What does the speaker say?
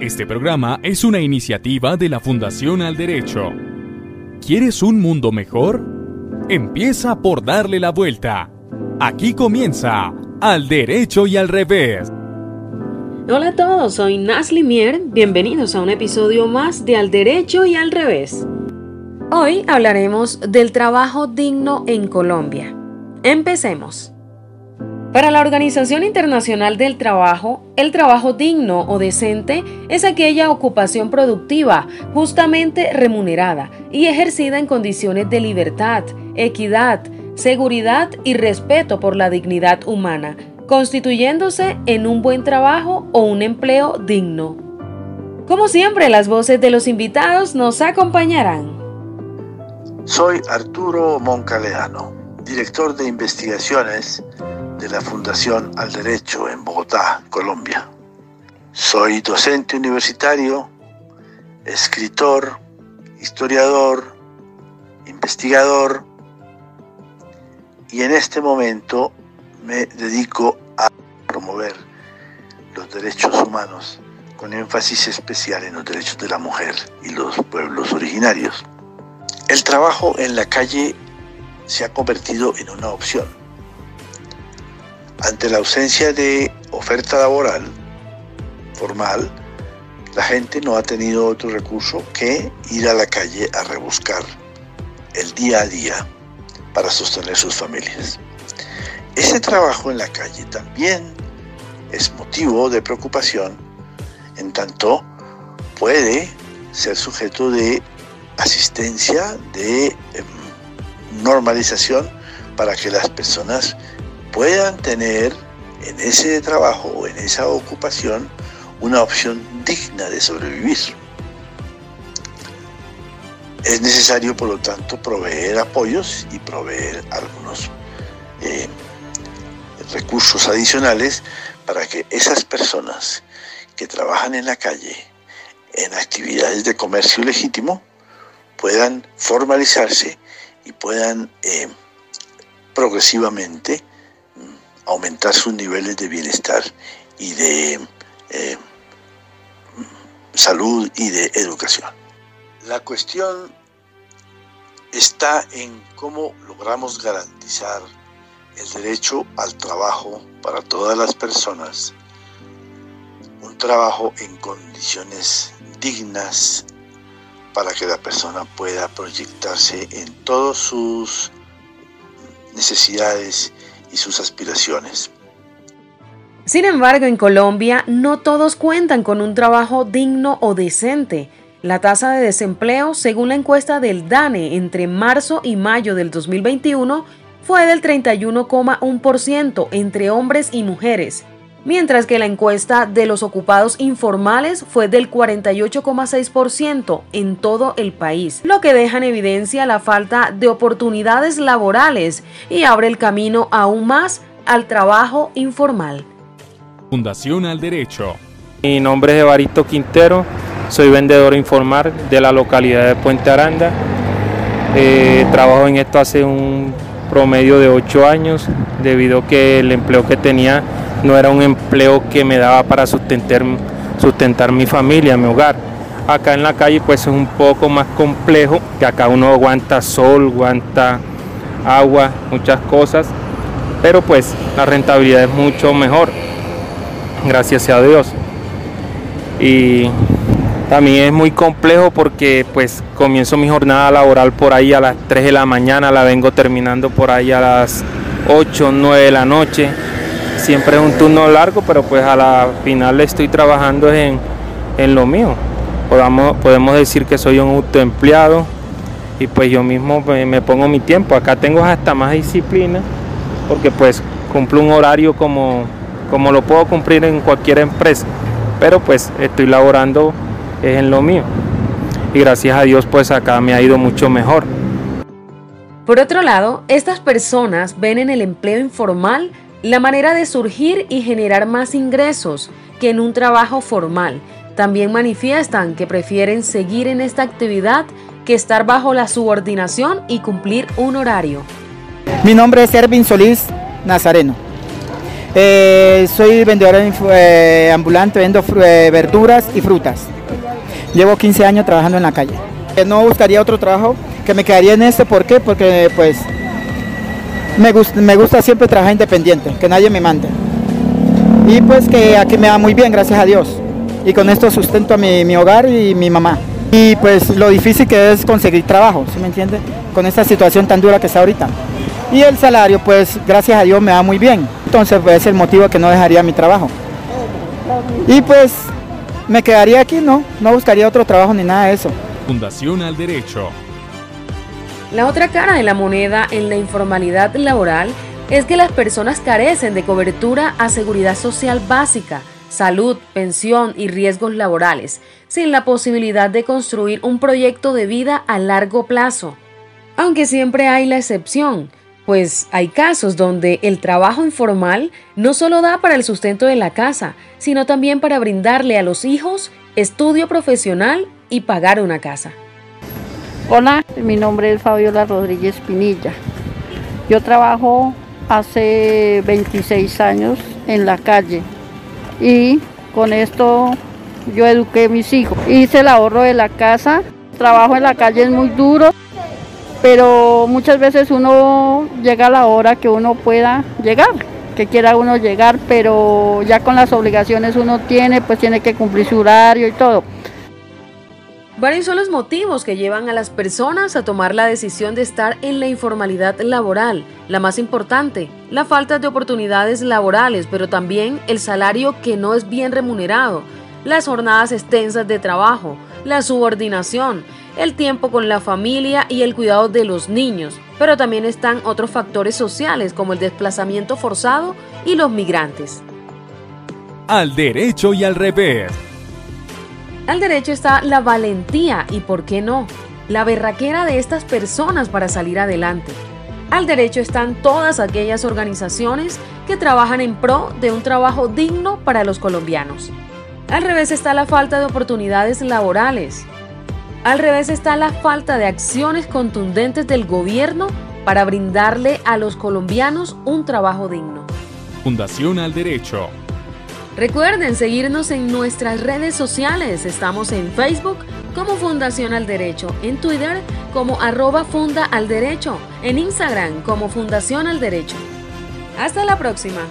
Este programa es una iniciativa de la Fundación Al Derecho. ¿Quieres un mundo mejor? Empieza por darle la vuelta. Aquí comienza Al Derecho y al Revés. Hola a todos, soy Nasli Mier. Bienvenidos a un episodio más de Al Derecho y al Revés. Hoy hablaremos del trabajo digno en Colombia. Empecemos. Para la Organización Internacional del Trabajo, el trabajo digno o decente es aquella ocupación productiva justamente remunerada y ejercida en condiciones de libertad, equidad, seguridad y respeto por la dignidad humana, constituyéndose en un buen trabajo o un empleo digno. Como siempre, las voces de los invitados nos acompañarán. Soy Arturo Moncaleano, director de investigaciones de la Fundación Al Derecho en Bogotá, Colombia. Soy docente universitario, escritor, historiador, investigador y en este momento me dedico a promover los derechos humanos con énfasis especial en los derechos de la mujer y los pueblos originarios. El trabajo en la calle se ha convertido en una opción ante la ausencia de oferta laboral formal, la gente no ha tenido otro recurso que ir a la calle a rebuscar el día a día para sostener sus familias. Ese trabajo en la calle también es motivo de preocupación en tanto puede ser sujeto de asistencia, de em, normalización para que las personas puedan tener en ese trabajo o en esa ocupación una opción digna de sobrevivir. Es necesario, por lo tanto, proveer apoyos y proveer algunos eh, recursos adicionales para que esas personas que trabajan en la calle en actividades de comercio legítimo puedan formalizarse y puedan eh, progresivamente aumentar sus niveles de bienestar y de eh, salud y de educación. La cuestión está en cómo logramos garantizar el derecho al trabajo para todas las personas, un trabajo en condiciones dignas para que la persona pueda proyectarse en todas sus necesidades y sus aspiraciones. Sin embargo, en Colombia no todos cuentan con un trabajo digno o decente. La tasa de desempleo, según la encuesta del DANE entre marzo y mayo del 2021, fue del 31,1% entre hombres y mujeres, mientras que la encuesta de los ocupados informales fue del 48,6% en todo el país, lo que deja en evidencia la falta de oportunidades laborales y abre el camino aún más al trabajo informal. Fundación al Derecho. Mi nombre es Evarito Quintero, soy vendedor informal de la localidad de Puente Aranda. Eh, trabajo en esto hace un promedio de 8 años, debido a que el empleo que tenía no era un empleo que me daba para sustentar, sustentar mi familia, mi hogar. Acá en la calle pues es un poco más complejo, que acá uno aguanta sol, aguanta agua, muchas cosas, pero pues la rentabilidad es mucho mejor, gracias a Dios. Y también es muy complejo porque pues comienzo mi jornada laboral por ahí a las 3 de la mañana, la vengo terminando por ahí a las 8, 9 de la noche siempre es un turno largo, pero pues a la final estoy trabajando en, lo mío. Podamos, podemos decir que soy un autoempleado y pues yo mismo me, pongo mi tiempo. Acá tengo hasta más disciplina porque pues cumplo un horario como, como lo puedo cumplir en cualquier empresa, pero pues estoy laborando en lo mío. Y gracias a Dios pues acá me ha ido mucho mejor. Por otro lado, estas personas ven en el empleo informal la manera de surgir y generar más ingresos que en un trabajo formal. También manifiestan que prefieren seguir en esta actividad que estar bajo la subordinación y cumplir un horario. Mi nombre es Ervin Solís Nazareno. Eh, soy vendedor eh, ambulante, vendo eh, verduras y frutas. Llevo 15 años trabajando en la calle. No buscaría otro trabajo, que me quedaría en este, ¿por qué? Porque pues me gusta, me gusta siempre trabajar independiente, que nadie me mande. Y pues que aquí me va muy bien, gracias a Dios. Y con esto sustento a mi, mi hogar y mi mamá. Y pues lo difícil que es conseguir trabajo, ¿sí me entiende? Con esta situación tan dura que está ahorita. Y el salario, pues gracias a Dios me va muy bien. Entonces pues, es el motivo que no dejaría mi trabajo. Y pues me quedaría aquí, no, no buscaría otro trabajo ni nada de eso. Fundación al Derecho. La otra cara de la moneda en la informalidad laboral es que las personas carecen de cobertura a seguridad social básica, salud, pensión y riesgos laborales, sin la posibilidad de construir un proyecto de vida a largo plazo. Aunque siempre hay la excepción, pues hay casos donde el trabajo informal no solo da para el sustento de la casa, sino también para brindarle a los hijos estudio profesional y pagar una casa. Hola, mi nombre es Fabiola Rodríguez Pinilla. Yo trabajo hace 26 años en la calle y con esto yo eduqué a mis hijos. Hice el ahorro de la casa, trabajo en la calle es muy duro, pero muchas veces uno llega a la hora que uno pueda llegar, que quiera uno llegar, pero ya con las obligaciones uno tiene, pues tiene que cumplir su horario y todo. Varios son los motivos que llevan a las personas a tomar la decisión de estar en la informalidad laboral. La más importante, la falta de oportunidades laborales, pero también el salario que no es bien remunerado, las jornadas extensas de trabajo, la subordinación, el tiempo con la familia y el cuidado de los niños, pero también están otros factores sociales como el desplazamiento forzado y los migrantes. Al derecho y al revés. Al derecho está la valentía y, ¿por qué no?, la berraquera de estas personas para salir adelante. Al derecho están todas aquellas organizaciones que trabajan en pro de un trabajo digno para los colombianos. Al revés está la falta de oportunidades laborales, al revés está la falta de acciones contundentes del gobierno para brindarle a los colombianos un trabajo digno. Fundación al Derecho. Recuerden seguirnos en nuestras redes sociales. Estamos en Facebook como Fundación al Derecho, en Twitter como arroba Funda al Derecho, en Instagram como Fundación al Derecho. Hasta la próxima.